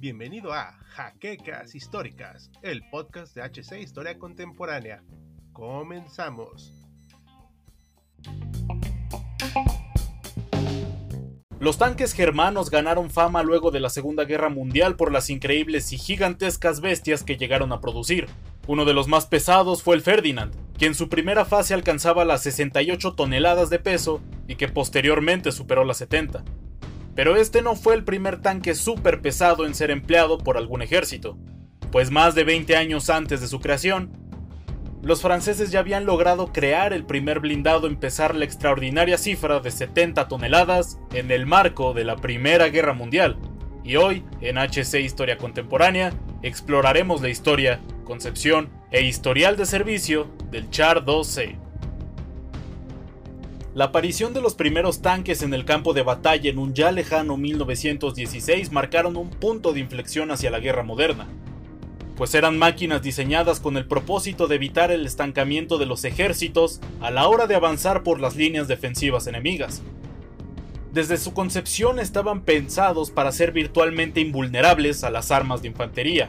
Bienvenido a Jaquecas Históricas, el podcast de HC Historia Contemporánea. Comenzamos. Los tanques germanos ganaron fama luego de la Segunda Guerra Mundial por las increíbles y gigantescas bestias que llegaron a producir. Uno de los más pesados fue el Ferdinand, que en su primera fase alcanzaba las 68 toneladas de peso y que posteriormente superó las 70. Pero este no fue el primer tanque súper pesado en ser empleado por algún ejército, pues más de 20 años antes de su creación, los franceses ya habían logrado crear el primer blindado en pesar la extraordinaria cifra de 70 toneladas en el marco de la Primera Guerra Mundial. Y hoy, en HC Historia Contemporánea, exploraremos la historia, concepción e historial de servicio del Char 2C. La aparición de los primeros tanques en el campo de batalla en un ya lejano 1916 marcaron un punto de inflexión hacia la guerra moderna pues eran máquinas diseñadas con el propósito de evitar el estancamiento de los ejércitos a la hora de avanzar por las líneas defensivas enemigas. Desde su concepción estaban pensados para ser virtualmente invulnerables a las armas de infantería,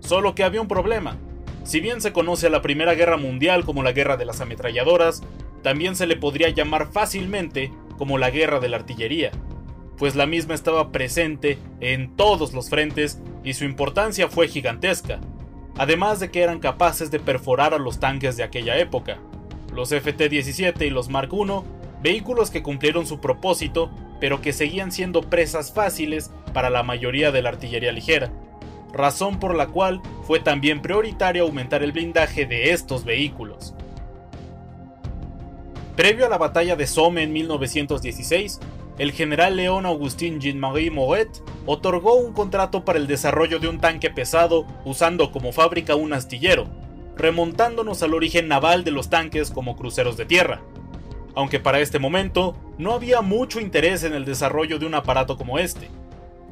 solo que había un problema. Si bien se conoce a la Primera Guerra Mundial como la Guerra de las Ametralladoras, también se le podría llamar fácilmente como la Guerra de la Artillería, pues la misma estaba presente en todos los frentes y su importancia fue gigantesca, además de que eran capaces de perforar a los tanques de aquella época. Los FT-17 y los Mark I, vehículos que cumplieron su propósito, pero que seguían siendo presas fáciles para la mayoría de la artillería ligera, razón por la cual fue también prioritario aumentar el blindaje de estos vehículos. Previo a la batalla de Somme en 1916, el general León Augustin Jean-Marie Moret otorgó un contrato para el desarrollo de un tanque pesado usando como fábrica un astillero, remontándonos al origen naval de los tanques como cruceros de tierra. Aunque para este momento no había mucho interés en el desarrollo de un aparato como este.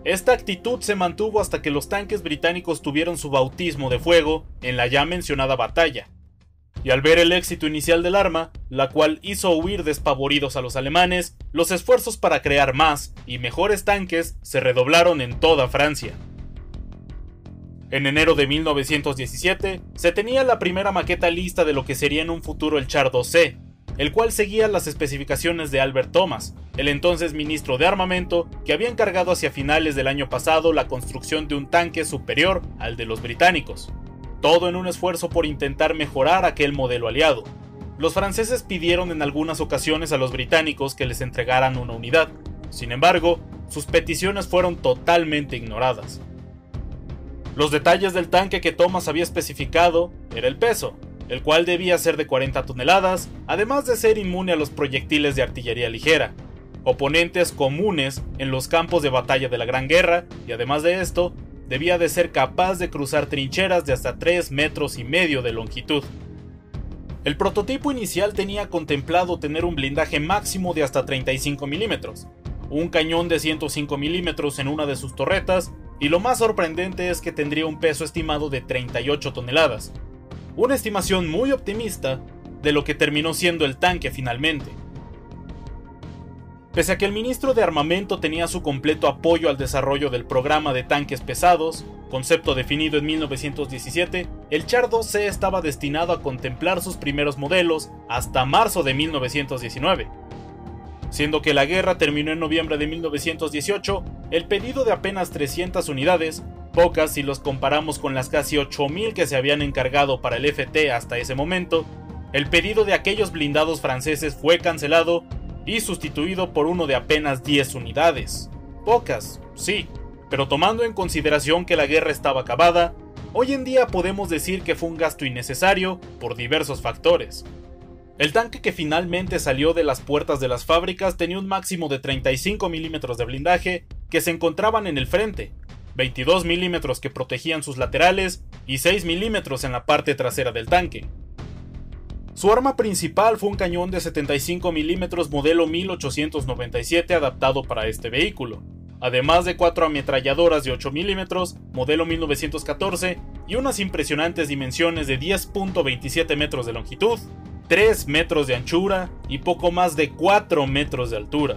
Esta actitud se mantuvo hasta que los tanques británicos tuvieron su bautismo de fuego en la ya mencionada batalla, y al ver el éxito inicial del arma, la cual hizo huir despavoridos a los alemanes, los esfuerzos para crear más y mejores tanques se redoblaron en toda Francia. En enero de 1917 se tenía la primera maqueta lista de lo que sería en un futuro el Char 2C, el cual seguía las especificaciones de Albert Thomas, el entonces ministro de armamento que había encargado hacia finales del año pasado la construcción de un tanque superior al de los británicos todo en un esfuerzo por intentar mejorar aquel modelo aliado. Los franceses pidieron en algunas ocasiones a los británicos que les entregaran una unidad, sin embargo, sus peticiones fueron totalmente ignoradas. Los detalles del tanque que Thomas había especificado era el peso, el cual debía ser de 40 toneladas, además de ser inmune a los proyectiles de artillería ligera, oponentes comunes en los campos de batalla de la Gran Guerra, y además de esto, debía de ser capaz de cruzar trincheras de hasta 3 metros y medio de longitud. El prototipo inicial tenía contemplado tener un blindaje máximo de hasta 35 milímetros, un cañón de 105 milímetros en una de sus torretas, y lo más sorprendente es que tendría un peso estimado de 38 toneladas, una estimación muy optimista de lo que terminó siendo el tanque finalmente. Pese a que el ministro de Armamento tenía su completo apoyo al desarrollo del programa de tanques pesados, concepto definido en 1917, el Char 2C estaba destinado a contemplar sus primeros modelos hasta marzo de 1919. Siendo que la guerra terminó en noviembre de 1918, el pedido de apenas 300 unidades, pocas si los comparamos con las casi 8000 que se habían encargado para el FT hasta ese momento, el pedido de aquellos blindados franceses fue cancelado y sustituido por uno de apenas 10 unidades. Pocas, sí, pero tomando en consideración que la guerra estaba acabada, hoy en día podemos decir que fue un gasto innecesario por diversos factores. El tanque que finalmente salió de las puertas de las fábricas tenía un máximo de 35 milímetros de blindaje que se encontraban en el frente, 22 milímetros que protegían sus laterales y 6 milímetros en la parte trasera del tanque. Su arma principal fue un cañón de 75 mm modelo 1897 adaptado para este vehículo, además de cuatro ametralladoras de 8 mm modelo 1914 y unas impresionantes dimensiones de 10.27 metros de longitud, 3 metros de anchura y poco más de 4 metros de altura.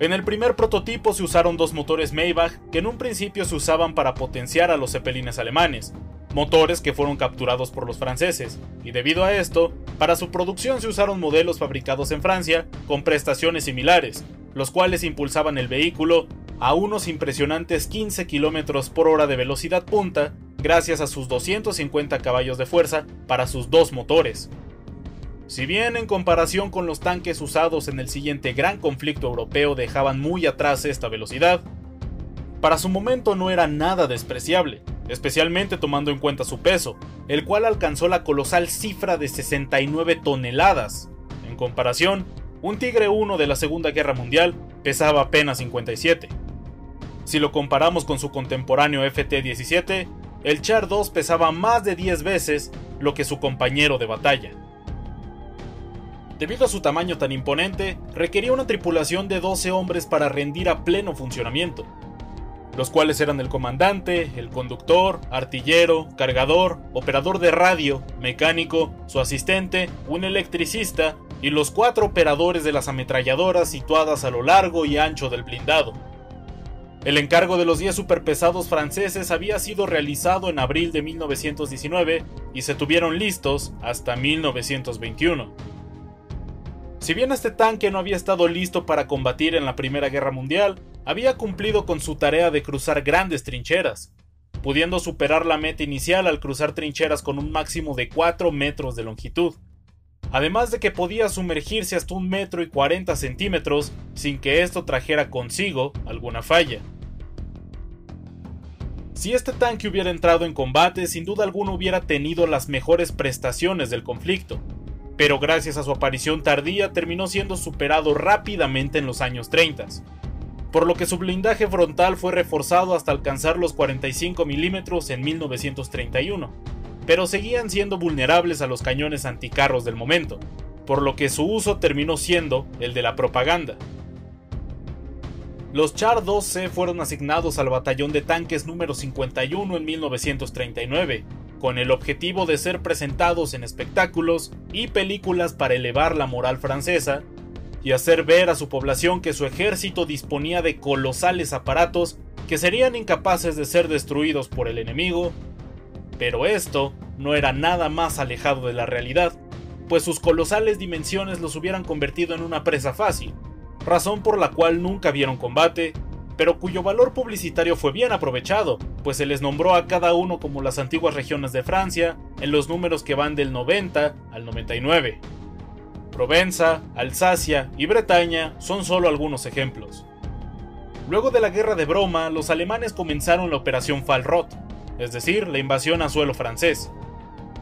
En el primer prototipo se usaron dos motores Maybach que en un principio se usaban para potenciar a los zeppelines alemanes, motores que fueron capturados por los franceses, y debido a esto, para su producción se usaron modelos fabricados en Francia con prestaciones similares, los cuales impulsaban el vehículo a unos impresionantes 15 km por hora de velocidad punta gracias a sus 250 caballos de fuerza para sus dos motores. Si bien en comparación con los tanques usados en el siguiente gran conflicto europeo dejaban muy atrás esta velocidad, para su momento no era nada despreciable, especialmente tomando en cuenta su peso, el cual alcanzó la colosal cifra de 69 toneladas. En comparación, un Tigre 1 de la Segunda Guerra Mundial pesaba apenas 57. Si lo comparamos con su contemporáneo FT-17, el Char 2 pesaba más de 10 veces lo que su compañero de batalla. Debido a su tamaño tan imponente, requería una tripulación de 12 hombres para rendir a pleno funcionamiento, los cuales eran el comandante, el conductor, artillero, cargador, operador de radio, mecánico, su asistente, un electricista y los cuatro operadores de las ametralladoras situadas a lo largo y ancho del blindado. El encargo de los 10 superpesados franceses había sido realizado en abril de 1919 y se tuvieron listos hasta 1921. Si bien este tanque no había estado listo para combatir en la Primera Guerra Mundial, había cumplido con su tarea de cruzar grandes trincheras, pudiendo superar la meta inicial al cruzar trincheras con un máximo de 4 metros de longitud, además de que podía sumergirse hasta un metro y 40 centímetros sin que esto trajera consigo alguna falla. Si este tanque hubiera entrado en combate, sin duda alguna hubiera tenido las mejores prestaciones del conflicto, pero gracias a su aparición tardía terminó siendo superado rápidamente en los años 30, por lo que su blindaje frontal fue reforzado hasta alcanzar los 45 milímetros en 1931, pero seguían siendo vulnerables a los cañones anticarros del momento, por lo que su uso terminó siendo el de la propaganda. Los Char 2C fueron asignados al batallón de tanques número 51 en 1939, con el objetivo de ser presentados en espectáculos y películas para elevar la moral francesa y hacer ver a su población que su ejército disponía de colosales aparatos que serían incapaces de ser destruidos por el enemigo, pero esto no era nada más alejado de la realidad, pues sus colosales dimensiones los hubieran convertido en una presa fácil, razón por la cual nunca vieron combate pero cuyo valor publicitario fue bien aprovechado, pues se les nombró a cada uno como las antiguas regiones de Francia, en los números que van del 90 al 99. Provenza, Alsacia y Bretaña son solo algunos ejemplos. Luego de la guerra de Broma, los alemanes comenzaron la operación Falrot, es decir, la invasión a suelo francés,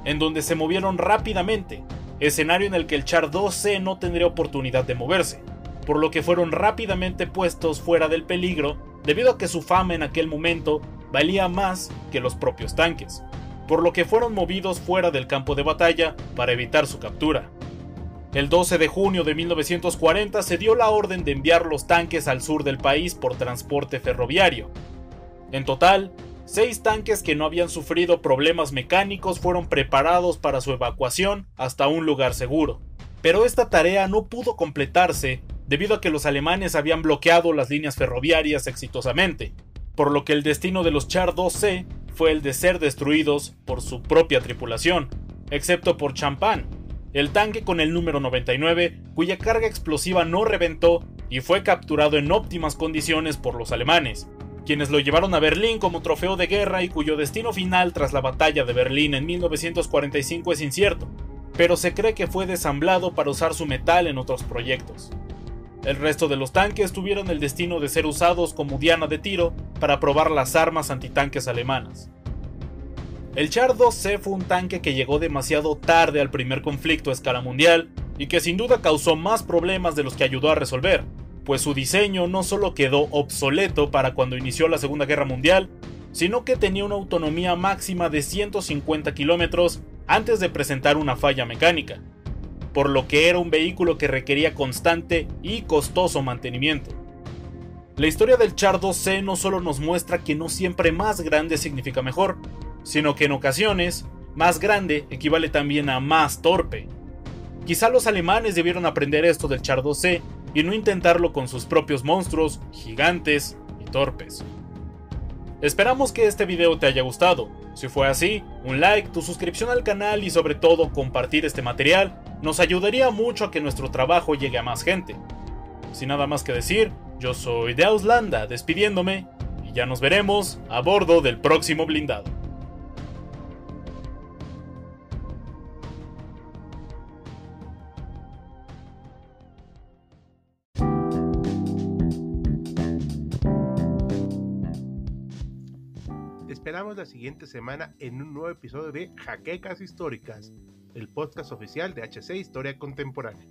en donde se movieron rápidamente, escenario en el que el Char 2C no tendría oportunidad de moverse por lo que fueron rápidamente puestos fuera del peligro debido a que su fama en aquel momento valía más que los propios tanques, por lo que fueron movidos fuera del campo de batalla para evitar su captura. El 12 de junio de 1940 se dio la orden de enviar los tanques al sur del país por transporte ferroviario. En total, seis tanques que no habían sufrido problemas mecánicos fueron preparados para su evacuación hasta un lugar seguro. Pero esta tarea no pudo completarse debido a que los alemanes habían bloqueado las líneas ferroviarias exitosamente, por lo que el destino de los Char 2C fue el de ser destruidos por su propia tripulación, excepto por Champagne, el tanque con el número 99 cuya carga explosiva no reventó y fue capturado en óptimas condiciones por los alemanes, quienes lo llevaron a Berlín como trofeo de guerra y cuyo destino final tras la batalla de Berlín en 1945 es incierto, pero se cree que fue desamblado para usar su metal en otros proyectos. El resto de los tanques tuvieron el destino de ser usados como diana de tiro para probar las armas antitanques alemanas. El Char 2C fue un tanque que llegó demasiado tarde al primer conflicto a escala mundial y que sin duda causó más problemas de los que ayudó a resolver, pues su diseño no solo quedó obsoleto para cuando inició la Segunda Guerra Mundial, sino que tenía una autonomía máxima de 150 kilómetros antes de presentar una falla mecánica, por lo que era un vehículo que requería constante y costoso mantenimiento. La historia del Char 2C no solo nos muestra que no siempre más grande significa mejor, sino que en ocasiones más grande equivale también a más torpe, Quizá los alemanes debieron aprender esto del Char 2C y no intentarlo con sus propios monstruos, gigantes y torpes. Esperamos que este video te haya gustado. Si fue así, un like, tu suscripción al canal y sobre todo compartir este material nos ayudaría mucho a que nuestro trabajo llegue a más gente. Sin nada más que decir, yo soy de Auslanda despidiéndome y ya nos veremos a bordo del próximo blindado. esperamos la siguiente semana en un nuevo episodio de Jaquecas Históricas, el podcast oficial de HC Historia Contemporánea.